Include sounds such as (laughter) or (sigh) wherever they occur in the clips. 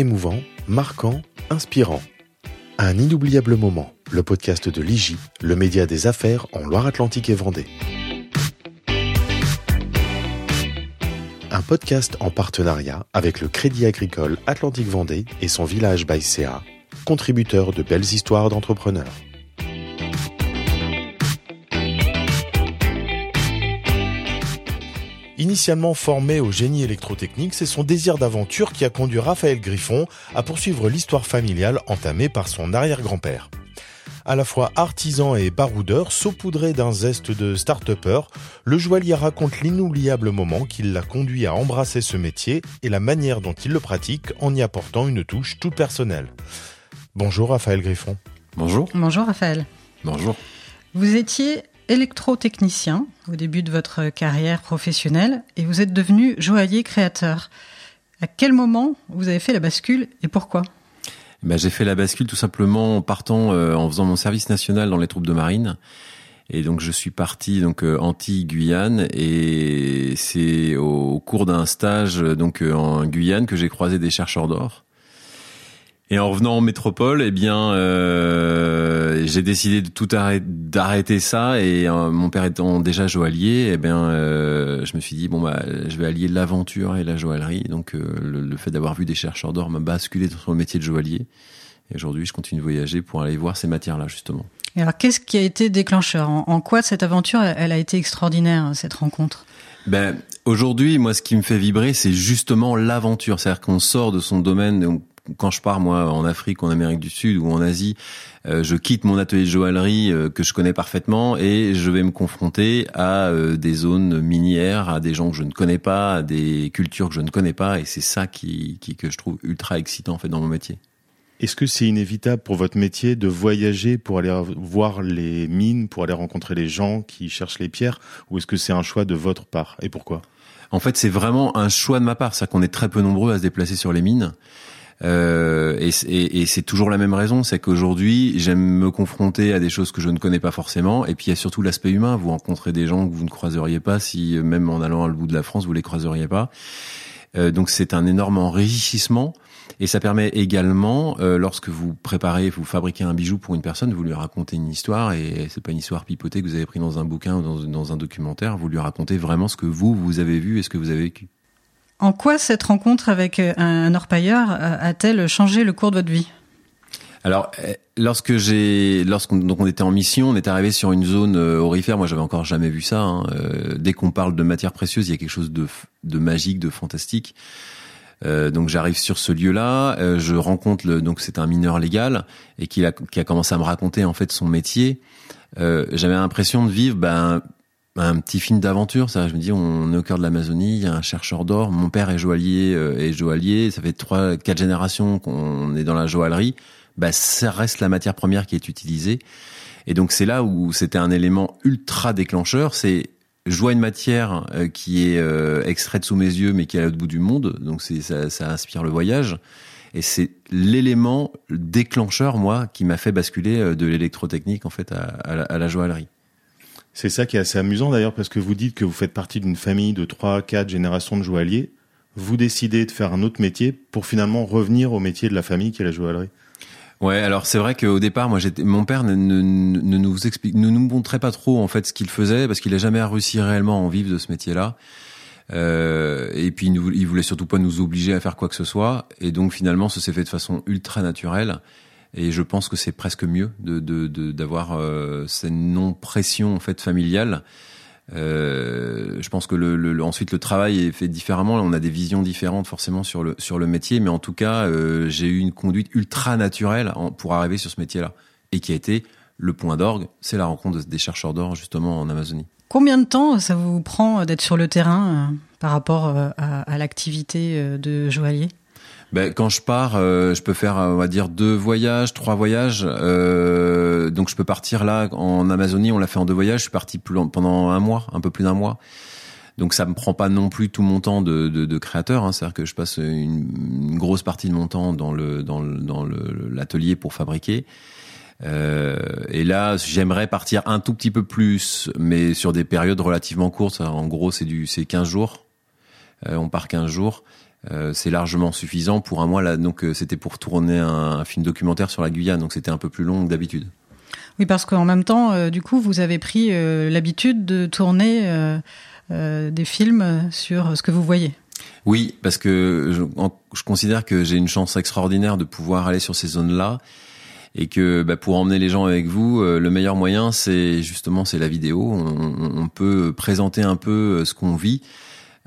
émouvant, marquant, inspirant. Un inoubliable moment, le podcast de l'IGI, le média des affaires en Loire-Atlantique et Vendée. Un podcast en partenariat avec le Crédit Agricole Atlantique Vendée et son village Baïséa, contributeur de belles histoires d'entrepreneurs. Initialement formé au génie électrotechnique, c'est son désir d'aventure qui a conduit Raphaël Griffon à poursuivre l'histoire familiale entamée par son arrière-grand-père. À la fois artisan et baroudeur, saupoudré d'un zeste de start-upper, le joaillier raconte l'inoubliable moment qui l'a conduit à embrasser ce métier et la manière dont il le pratique en y apportant une touche toute personnelle. Bonjour Raphaël Griffon. Bonjour. Bonjour Raphaël. Bonjour. Vous étiez électrotechnicien au début de votre carrière professionnelle et vous êtes devenu joaillier créateur. À quel moment vous avez fait la bascule et pourquoi? Ben, J'ai fait la bascule tout simplement en partant, euh, en faisant mon service national dans les troupes de marine. Et donc je suis parti donc euh, Antilles-Guyane et c'est au, cours d'un stage donc euh, en Guyane que j'ai croisé des chercheurs d'or et en revenant en métropole, eh bien, euh, j'ai décidé de tout arrêter, d'arrêter ça. Et euh, mon père étant déjà joaillier, eh bien, euh, je me suis dit bon bah, je vais allier l'aventure et la joaillerie. Donc, euh, le, fait d'avoir vu des chercheurs d'or m'a basculé dans le métier de joaillier. Et aujourd'hui, je continue de voyager pour aller voir ces matières-là justement. Et alors, qu'est-ce qui a été déclencheur? En, en, quoi cette aventure, elle a été extraordinaire cette rencontre? Ben, aujourd'hui, moi, ce qui me fait vibrer, c'est justement l'aventure. C'est-à-dire qu'on sort de son domaine, quand je pars moi en Afrique, en Amérique du Sud ou en Asie, euh, je quitte mon atelier de joaillerie euh, que je connais parfaitement et je vais me confronter à euh, des zones minières, à des gens que je ne connais pas, à des cultures que je ne connais pas et c'est ça qui, qui, que je trouve ultra excitant en fait dans mon métier. Est-ce que c'est inévitable pour votre métier de voyager pour aller voir les mines, pour aller rencontrer les gens qui cherchent les pierres, ou est-ce que c'est un choix de votre part et pourquoi? En fait, c'est vraiment un choix de ma part, c'est-à-dire qu'on est très peu nombreux à se déplacer sur les mines. Euh, et, et, et c'est toujours la même raison, c'est qu'aujourd'hui j'aime me confronter à des choses que je ne connais pas forcément. Et puis il y a surtout l'aspect humain. Vous rencontrez des gens que vous ne croiseriez pas si même en allant à le bout de la France vous les croiseriez pas. Euh, donc c'est un énorme enrichissement. Et ça permet également, euh, lorsque vous préparez, vous fabriquez un bijou pour une personne, vous lui racontez une histoire, et c'est pas une histoire pipotée que vous avez pris dans un bouquin ou dans un documentaire, vous lui racontez vraiment ce que vous, vous avez vu et ce que vous avez vécu. En quoi cette rencontre avec euh, un orpailleur euh, a-t-elle changé le cours de votre vie? Alors, euh, lorsque j'ai, lorsqu'on donc on était en mission, on est arrivé sur une zone aurifère. Moi, j'avais encore jamais vu ça. Hein. dès qu'on parle de matières précieuses, il y a quelque chose de, de magique, de fantastique. Donc j'arrive sur ce lieu-là, je rencontre le, donc c'est un mineur légal et qui a, qui a commencé à me raconter en fait son métier. J'avais l'impression de vivre ben un petit film d'aventure. Ça, je me dis, on est au cœur de l'Amazonie, il y a un chercheur d'or. Mon père est joaillier, euh, joaillier. Ça fait trois, quatre générations qu'on est dans la joaillerie. Bah, ça reste la matière première qui est utilisée. Et donc c'est là où c'était un élément ultra déclencheur. C'est je vois une matière euh, qui est euh, extraite sous mes yeux, mais qui est à l'autre bout du monde. Donc c'est ça, ça inspire le voyage. Et c'est l'élément déclencheur, moi, qui m'a fait basculer de l'électrotechnique en fait à, à la joaillerie. C'est ça qui est assez amusant d'ailleurs parce que vous dites que vous faites partie d'une famille de trois, quatre générations de joailliers. Vous décidez de faire un autre métier pour finalement revenir au métier de la famille qui est la joaillerie. Ouais, alors c'est vrai qu'au départ, moi, mon père ne, nous explique, ne nous montrait pas trop en fait ce qu'il faisait parce qu'il a jamais réussi réellement à en vivre de ce métier-là. Euh, et puis il, il voulait surtout pas nous obliger à faire quoi que ce soit. Et donc finalement, ça s'est fait de façon ultra naturelle. Et je pense que c'est presque mieux de d'avoir euh, cette non pression en fait familiale. Euh, je pense que le, ensuite le travail est fait différemment. On a des visions différentes forcément sur le sur le métier, mais en tout cas, euh, j'ai eu une conduite ultra naturelle pour arriver sur ce métier-là, et qui a été le point d'orgue, c'est la rencontre des chercheurs d'or justement en Amazonie. Combien de temps ça vous prend d'être sur le terrain euh, par rapport euh, à l'activité de joaillier? Ben, quand je pars, euh, je peux faire, on va dire, deux voyages, trois voyages. Euh, donc je peux partir là en Amazonie, on l'a fait en deux voyages. Je suis parti pendant un mois, un peu plus d'un mois. Donc ça me prend pas non plus tout mon temps de, créateur. Hein. C'est-à-dire que je passe une, une, grosse partie de mon temps dans le dans le, dans l'atelier pour fabriquer. Euh, et là, j'aimerais partir un tout petit peu plus, mais sur des périodes relativement courtes. En gros, c'est du c'est 15 jours on part 15 jours. C'est largement suffisant pour un mois. Là, donc c'était pour tourner un, film documentaire sur la Guyane, donc c'était un peu plus long que d'habitude. Oui, parce qu'en même temps, du coup, vous avez pris l'habitude de tourner des films sur ce que vous voyez. Oui, parce que je, considère que j'ai une chance extraordinaire de pouvoir aller sur ces zones-là et que bah, pour emmener les gens avec vous, euh, le meilleur moyen, c'est justement c'est la vidéo. On, peut présenter un peu euh, ce qu'on vit.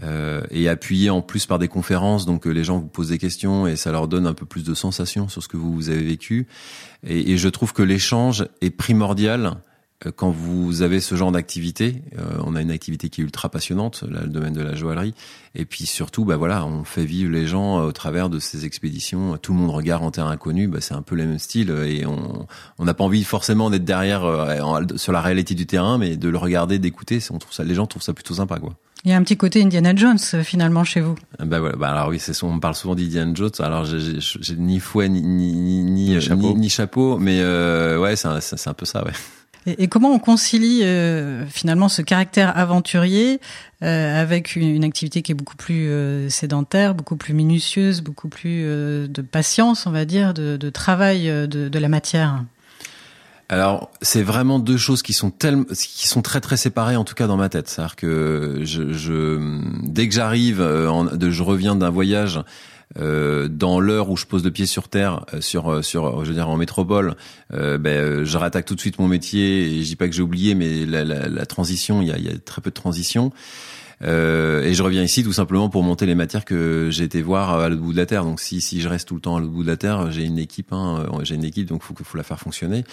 Euh, et appuyer en plus par des conférences, donc les gens vous posent des questions et ça leur donne un peu plus de sensations sur ce que vous, vous avez vécu. Et, et je trouve que l'échange est primordial euh, quand vous avez ce genre d'activité, euh, on a une activité qui est ultra passionnante, là, le domaine de la joaillerie, et puis surtout, bah voilà, on fait vivre les gens euh, au travers de ces expéditions. Tout le monde regarde en terre inconnue, bah c'est un peu le même style, et on on n'a pas envie forcément d'être derrière sur la réalité du terrain, mais de le regarder, d'écouter. On trouve ça, les gens trouvent ça plutôt sympa, quoi. Il y a un petit côté Indiana Jones finalement chez vous. Bah voilà, bah alors oui, c'est on parle souvent d'Indiana Jones. Alors j'ai ni fouet ni ni ni, ni, chapeau. ni, chapeau, mais euh, ouais, c'est c'est un peu ça, ouais. Et, comment on concilie euh, finalement ce caractère aventurier euh, avec une, activité qui est beaucoup plus euh, sédentaire, beaucoup plus minutieuse, beaucoup plus de patience, on va dire, de, de travail de, de, la matière? Alors, c'est vraiment deux choses qui sont tellement, qui sont très très séparées en tout cas dans ma tête. C'est-à-dire que je, je dès que j'arrive, je reviens d'un voyage euh, dans l'heure où je pose le pied sur terre, euh, sur euh, sur je veux dire en métropole, ben je rattaque tout de suite mon métier. Et je dis pas que j'ai oublié, mais la, la, transition, il y a, y a très peu de transition. Euh, et je reviens ici tout simplement pour monter les matières que j'ai été voir à l'autre bout de la terre. Donc si, si je reste tout le temps à l'autre bout de la terre, j'ai une équipe, hein, j'ai une équipe, donc faut faut la faire fonctionner.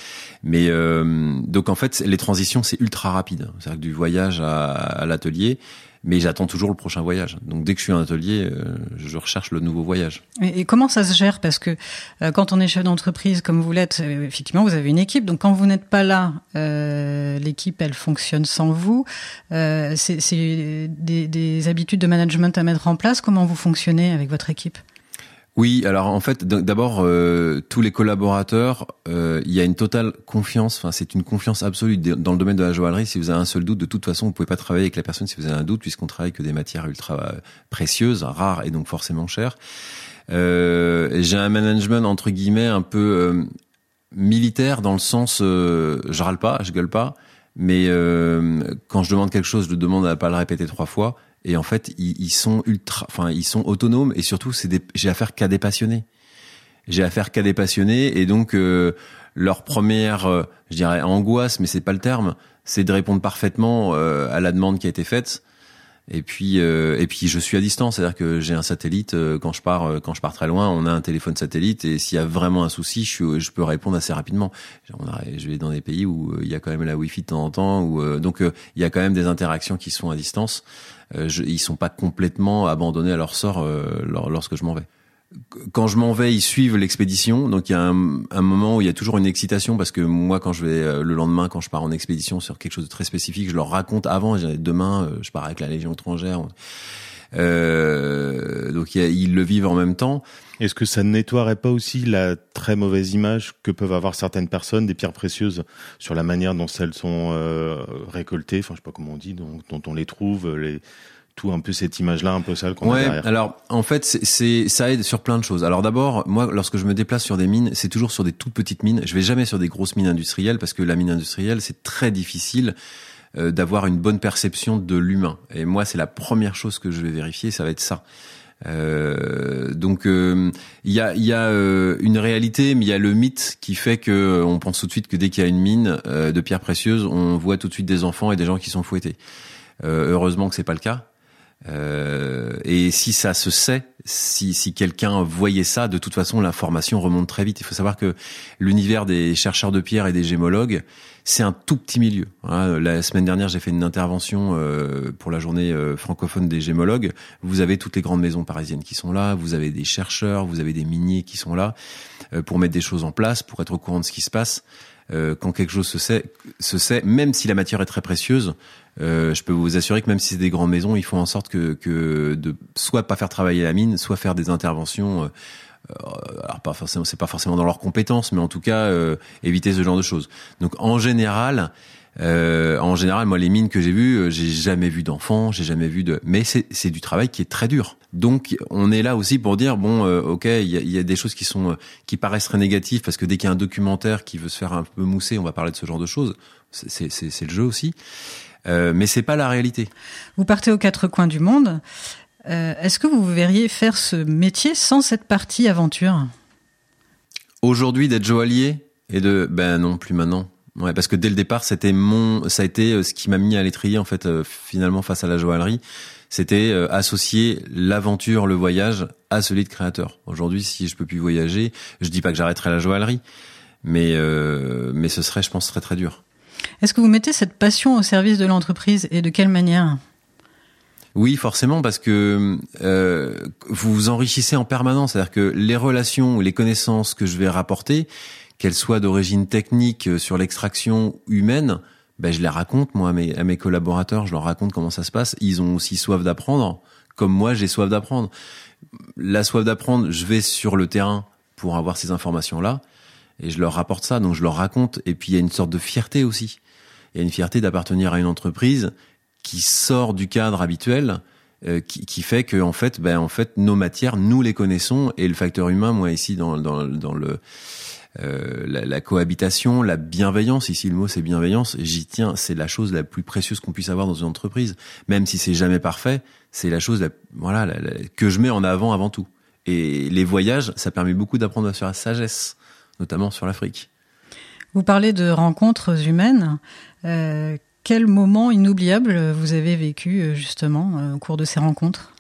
Mais euh, donc en fait, les transitions c'est ultra rapide. C'est-à-dire que du voyage à, à l'atelier, mais j'attends toujours le prochain voyage. Donc dès que je suis en atelier, euh, je recherche le nouveau voyage. Et, comment ça se gère? Parce que euh, quand on est chef d'entreprise comme vous l'êtes, euh, effectivement, vous avez une équipe. Donc quand vous n'êtes pas là, l'équipe, elle fonctionne sans vous. C'est des, des habitudes de management à mettre en place. Comment vous fonctionnez avec votre équipe? Oui, alors en fait, d'abord, euh, tous les collaborateurs, euh, il y a une totale confiance. Enfin, c'est une confiance absolue dans le domaine de la joaillerie. Si vous avez un seul doute, de toute façon, vous pouvez pas travailler avec la personne si vous avez un doute, puisqu'on travaille que des matières ultra euh, précieuses, rares et donc forcément chères. J'ai un management entre guillemets un peu militaire dans le sens, je râle pas, je gueule pas, mais quand je demande quelque chose, je demande à pas le répéter trois fois et en fait ils, ils, sont ultra enfin ils sont autonomes et surtout c'est j'ai affaire qu'à des passionnés. J'ai affaire qu'à des passionnés et donc euh, leur première euh, je dirais angoisse mais c'est pas le terme c'est de répondre parfaitement euh, à la demande qui a été faite et puis et puis je suis à distance c'est-à-dire que j'ai un satellite quand je pars quand je pars très loin on a un téléphone satellite et s'il y a vraiment un souci je, je peux répondre assez rapidement. Je vais dans des pays où il y a quand même la wifi de temps en temps où donc il y a quand même des interactions qui sont à distance. Euh, je, ils sont pas complètement abandonnés à leur sort euh, lorsque je m'en vais quand je m'en vais, ils suivent l'expédition. Donc il y a un, un, moment où il y a toujours une excitation parce que moi, quand je vais euh, le lendemain, quand je pars en expédition sur quelque chose de très spécifique, je leur raconte avant. Demain, je pars avec la Légion étrangère. Euh, donc ils le vivent en même temps. Est-ce que ça ne nettoierait pas aussi la très mauvaise image que peuvent avoir certaines personnes des pierres précieuses sur la manière dont elles sont euh, récoltées, enfin je sais pas comment on dit, dont, dont on les trouve, les tout un peu cette image-là un peu sale qu'on ouais, a derrière. Alors en fait, c'est ça aide sur plein de choses. Alors d'abord, moi, lorsque je me déplace sur des mines, c'est toujours sur des toutes petites mines. Je vais jamais sur des grosses mines industrielles parce que la mine industrielle, c'est très difficile euh, d'avoir une bonne perception de l'humain. Et moi, c'est la première chose que je vais vérifier, ça va être ça. Euh, donc euh, il y a, y a une réalité, mais il y a le mythe qui fait que on pense tout de suite que dès qu'il y a une mine de pierres précieuses, on voit tout de suite des enfants et des gens qui sont fouettés. heureusement que c'est pas le cas. Euh, et si ça se sait, si, si quelqu'un voyait ça, de toute façon, l'information remonte très vite. Il faut savoir que l'univers des chercheurs de pierre et des gémologues, c'est un tout petit milieu. Hein. La semaine dernière, j'ai fait une intervention euh, pour la journée euh, francophone des gémologues. Vous avez toutes les grandes maisons parisiennes qui sont là, vous avez des chercheurs, vous avez des miniers qui sont là pour mettre des choses en place, pour être au courant de ce qui se passe. Quand quelque chose se sait, se sait, même si la matière est très précieuse, euh, je peux vous assurer que même si c'est des grandes maisons, ils font en sorte que, que de soit pas faire travailler la mine, soit faire des interventions. Euh, euh, alors pas forcément, c'est pas forcément dans leurs compétences, mais en tout cas éviter ce genre de choses. Donc en général, Euh, en général, moi, les mines que j'ai vues, euh, j'ai jamais vu d'enfants, j'ai jamais vu de. Mais c'est du travail qui est très dur. Donc, on est là aussi pour dire bon, euh, ok, il y a, y a, des choses qui sont qui paraissent très négatives parce que dès qu'il y a un documentaire qui veut se faire un peu mousser, on va parler de ce genre de choses. C'est le jeu aussi. Euh, mais c'est pas la réalité. Vous partez aux quatre coins du monde. Euh, Est-ce que vous verriez faire ce métier sans cette partie aventure? Aujourd'hui, d'être joaillier et de ben non plus maintenant. Ouais, parce que dès le départ, c'était mon, ça a été euh, ce qui m'a mis à l'étrier en fait, euh, finalement face à la joaillerie. C'était euh, associer l'aventure, le voyage à celui de créateur. Aujourd'hui, si je peux plus voyager, je dis pas que j'arrêterai la joaillerie, mais mais ce serait, je pense, très très dur. Est-ce que vous mettez cette passion au service de l'entreprise et de quelle manière? Oui, forcément, parce que euh, vous vous enrichissez en permanence. C'est-à-dire que les relations ou les connaissances que je vais rapporter, qu'elles soient d'origine technique euh, sur l'extraction humaine, ben, je les raconte moi à mes, à mes collaborateurs, je leur raconte comment ça se passe. Ils ont aussi soif d'apprendre, comme moi j'ai soif d'apprendre. La soif d'apprendre, je vais sur le terrain pour avoir ces informations-là et je leur rapporte ça, donc je leur raconte. Et puis il y a une sorte de fierté aussi. Il y a une fierté d'appartenir à une entreprise qui sort du cadre habituel, euh, qui, qui, fait que en fait, ben en fait, nos matières, nous les connaissons et le facteur humain, moi ici dans, dans, dans le euh, la, la, cohabitation, la bienveillance. Ici, le mot c'est bienveillance. J'y tiens. C'est la chose la plus précieuse qu'on puisse avoir dans une entreprise, même si c'est jamais parfait. C'est la chose, la, voilà, que je mets en avant avant tout. Et les voyages, ça permet beaucoup d'apprendre sur la sagesse, notamment sur l'Afrique. Vous parlez de rencontres humaines. Euh, quel moment inoubliable vous avez vécu euh, justement euh, au cours de ces rencontres?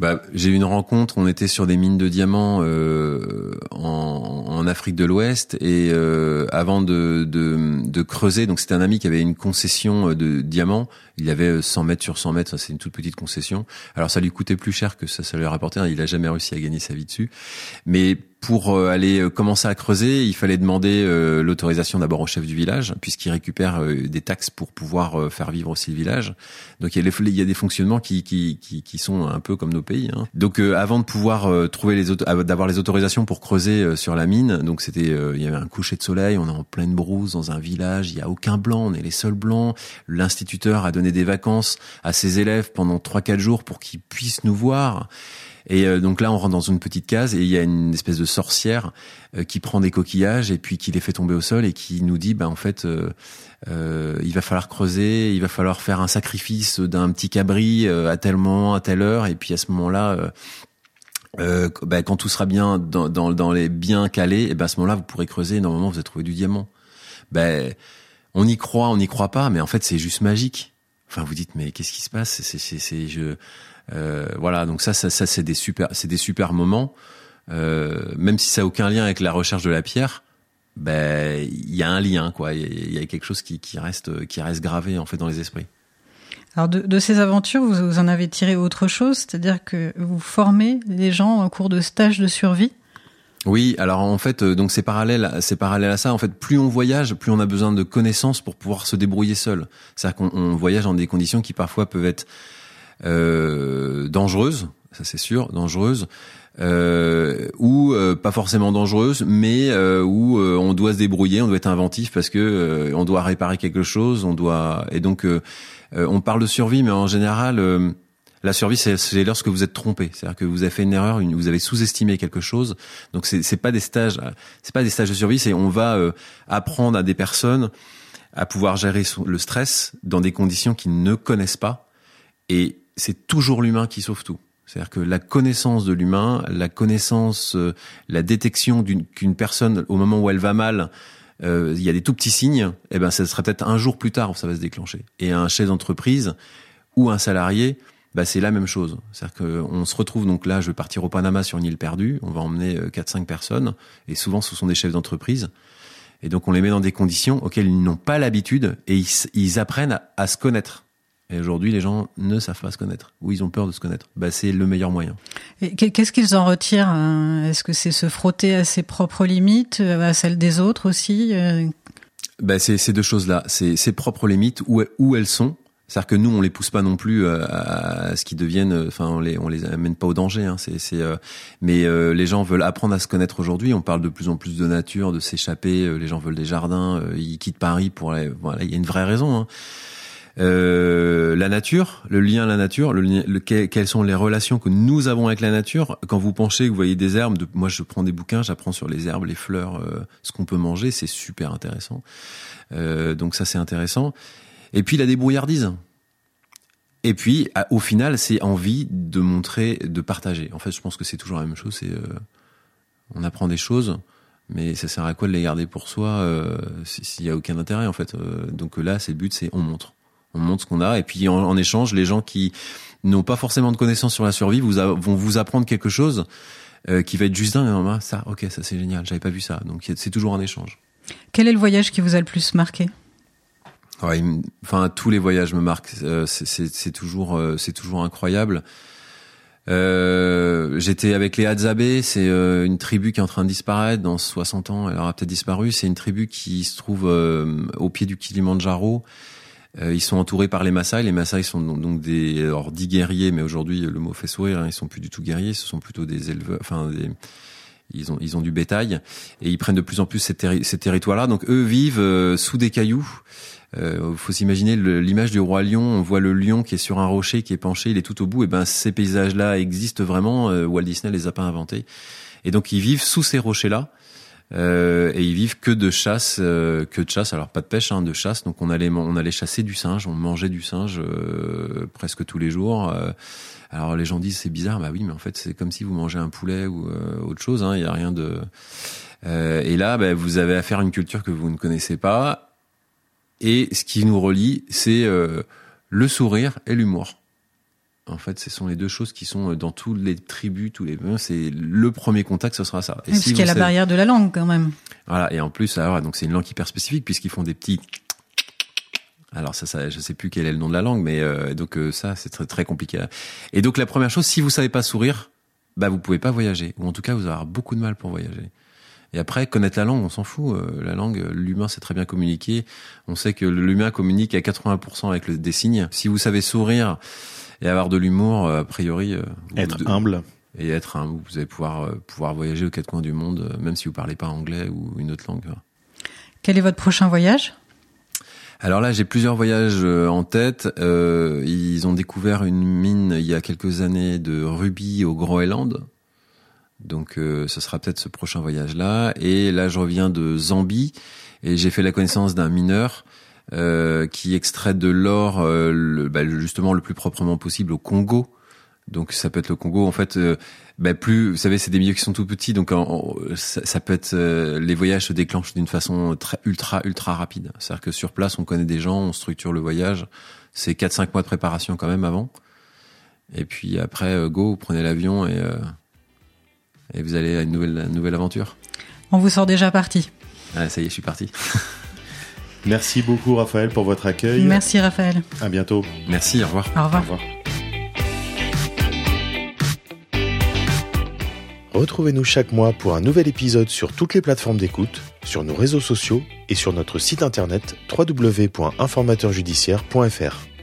Bah, j'ai eu une rencontre. On était sur des mines de diamants euh, en, Afrique de l'Ouest et euh, avant de, creuser, c'était un ami qui avait une concession de diamants. Il avait 100 mètres sur 100 mètres. C'est une toute petite concession. Alors ça lui coûtait plus cher que ça, ça lui rapportait. Il a jamais réussi à gagner sa vie dessus. Mais pour euh, aller euh, commencer à creuser, il fallait demander euh, l'autorisation d'abord au chef du village, puisqu'il récupère des taxes pour pouvoir faire vivre aussi le village. Donc il y a, il y a des fonctionnements qui, qui, qui, qui, sont un peu comme nos pays. Hein. Donc avant de pouvoir trouver les d'avoir les autorisations pour creuser sur la mine, donc c'était il y avait un coucher de soleil, on est en pleine brousse dans un village, il y a aucun blanc, on est les seuls blancs. L'instituteur a donné des vacances à ses élèves pendant trois quatre jours pour qu'ils puissent nous voir. Et euh, donc là, on rentre dans une petite case et il y a une espèce de sorcière euh, qui prend des coquillages et puis qui les fait tomber au sol et qui nous dit, bah en fait, euh, il va falloir creuser, il va falloir faire un sacrifice d'un petit cabri à tel moment, à telle heure, et puis à ce moment-là. Bah, quand tout sera bien dans, dans, les bien calés, et ben à ce moment-là vous pourrez creuser. Et normalement vous allez trouver du diamant. Ben on y croit, on n'y croit pas, mais en fait c'est juste magique. Enfin vous dites mais qu'est-ce qui se passe? C'est je euh, voilà, donc ça, ça, ça c'est des super, c'est des super moments. Euh, même si ça n'a aucun lien avec la recherche de la pierre, ben il y a un lien, quoi. Il y, a quelque chose qui, qui, reste, qui reste gravé en fait dans les esprits. Alors de, de ces aventures, vous, vous, en avez tiré autre chose, c'est-à-dire que vous formez les gens en cours de stage de survie? Oui, alors en fait, euh, donc c'est parallèle, c'est parallèle à ça. En fait, plus on voyage, plus on a besoin de connaissances pour pouvoir se débrouiller seul. C'est-à-dire qu'on voyage dans des conditions qui parfois peuvent être euh, dangereuse, ça c'est sûr, dangereuse, euh, ou euh, pas forcément dangereuse, mais euh, où on doit se débrouiller, on doit être inventif parce que on doit réparer quelque chose, on doit et donc on parle de survie, mais en général. La survie, c'est lorsque vous êtes trompé, c'est-à-dire que vous avez fait une erreur, vous avez sous-estimé quelque chose. Donc c'est pas des stages, c'est pas des stages de survie, c'est on va apprendre à des personnes à pouvoir gérer le stress dans des conditions qu'ils ne connaissent pas. Et c'est toujours l'humain qui sauve tout. C'est-à-dire que la connaissance de l'humain, la connaissance, euh, la détection qu'une personne, au moment où elle va mal, euh, il y a des tout petits signes, eh ben, ça sera peut-être un jour plus tard où ça va se déclencher. Et un chef d'entreprise ou un salarié, bah, c'est la même chose. C'est-à-dire qu'on se retrouve donc là, je vais partir au Panama sur une île perdue, on va emmener 4-5 euh, personnes, et souvent ce sont des chefs d'entreprise. Et donc on les met dans des conditions auxquelles ils n'ont pas l'habitude, et ils, apprennent à se connaître. Et aujourd'hui, les gens ne savent pas se connaître, ou ils ont peur de se connaître. Bah, c'est le meilleur moyen. Qu'est-ce qu'ils en retirent hein? Est-ce que c'est se frotter à ses propres limites, à celles des autres aussi bah, c'est ces deux choses-là. C'est ses propres limites, où, où elles sont, C'est-à-dire que nous, on les pousse pas non plus euh, à, ce qu'ils deviennent. Enfin, on les on les amène pas au danger. Hein. C'est c'est. Euh, mais euh, les gens veulent apprendre à se connaître aujourd'hui. On parle de plus en plus de nature, de s'échapper. les gens veulent des jardins. ils quittent Paris pour. aller voilà, il y a une vraie raison. Hein. la nature, le lien à la nature, le, le, quelles sont les relations que nous avons avec la nature? Quand vous penchez, vous voyez des herbes. De, moi, je prends des bouquins, j'apprends sur les herbes, les fleurs, ce qu'on peut manger. C'est super intéressant. donc ça, c'est intéressant. Et puis la débrouillardise. Et puis, au final, c'est envie de montrer, de partager. En fait, je pense que c'est toujours la même chose. Euh, on apprend des choses, mais ça sert à quoi de les garder pour soi euh, s'il y a aucun intérêt en fait. Euh, donc là, c'est le but, c'est on montre, on montre ce qu'on a, et puis en, échange, les gens qui n'ont pas forcément de connaissances sur la survie vont vous apprendre quelque chose qui va être juste dingue. Ah, ça, ok, ça c'est génial, j'avais pas vu ça. Donc c'est toujours un échange. Quel est le voyage qui vous a le plus marqué? Ouais, enfin tous les voyages me marquent. Euh, c'est toujours euh, c'est toujours incroyable. Euh, J'étais avec les Hadzabe, c'est euh, une tribu qui est en train de disparaître dans 60 ans. Elle aura peut-être disparu. C'est une tribu qui se trouve au pied du Kilimanjaro. ils sont entourés par les Maasai. Les Maasai sont donc, des alors dits guerriers, mais aujourd'hui le mot fait sourire. Hein, ils sont plus du tout guerriers. Ce sont plutôt des éleveurs, enfin des ils ont ils ont du bétail et ils prennent de plus en plus ces, ces territoires-là. Donc eux vivent sous des cailloux. Euh, faut s'imaginer l'image du roi lion. On voit le lion qui est sur un rocher, qui est penché, il est tout au bout. Et ben ces paysages-là existent vraiment. Euh, Walt Disney les a pas inventés. Et donc ils vivent sous ces rochers-là. Euh, et ils vivent que de chasse, que de chasse. Alors pas de pêche, hein, de chasse. Donc on allait, on allait chasser du singe, on mangeait du singe presque tous les jours. alors les gens disent c'est bizarre, bah oui, mais en fait c'est comme si vous mangez un poulet ou autre chose. Hein, il y a rien de. et là, bah, vous avez affaire à une culture que vous ne connaissez pas et ce qui nous relie, c'est euh, le sourire et l'humour. En fait, ce sont les deux choses qui sont euh, dans toutes les tribus, tous les c'est le premier contact, ce sera ça. Et parce qu'il y a la barrière de la langue quand même. Voilà, et en plus, alors donc c'est une langue hyper spécifique puisqu'ils font des petits. (tsk) Alors ça, ça, je sais plus quel est le nom de la langue, mais euh, donc ça, c'est très très compliqué. Et donc la première chose, si vous savez pas sourire, bah vous pouvez pas voyager, ou en tout cas vous allez avoir beaucoup de mal pour voyager. Et après, connaître la langue, on s'en fout. Euh, la langue, l'humain sait très bien communiquer. On sait que l'humain communique à 80% avec des signes. Si vous savez sourire et avoir de l'humour, euh, a priori... Euh, être humble. Et être humble, vous allez pouvoir, pouvoir voyager aux quatre coins du monde, même si vous parlez pas anglais ou une autre langue. Quel est votre prochain voyage? Alors là, j'ai plusieurs voyages en tête. ils ont découvert une mine il y a quelques années de rubis au Groenland. Donc euh, ce sera peut-être ce prochain voyage-là. Et là, je reviens de Zambie et j'ai fait la connaissance d'un mineur euh, qui extrait de l'or euh, bah, justement le plus proprement possible au Congo. Donc ça peut être le Congo. En fait, euh, bah, plus vous savez, c'est des milieux qui sont tout petits, donc ça, peut être les voyages se déclenchent d'une façon ultra ultra rapide. C'est-à-dire que sur place, on connaît des gens, on structure le voyage. C'est 4-5 mois de préparation quand même avant. Et puis après, go, vous prenez l'avion et et vous allez à une nouvelle, nouvelle aventure? On vous sort déjà parti. Ah, ça y est, je suis parti. (laughs) Merci beaucoup Raphaël pour votre accueil. Merci Raphaël. À bientôt. Merci, au revoir. Au revoir. Au revoir. Retrouvez-nous chaque mois pour un nouvel épisode sur toutes les plateformes d'écoute, sur nos réseaux sociaux et sur notre site internet www.informateurjudiciaire.fr.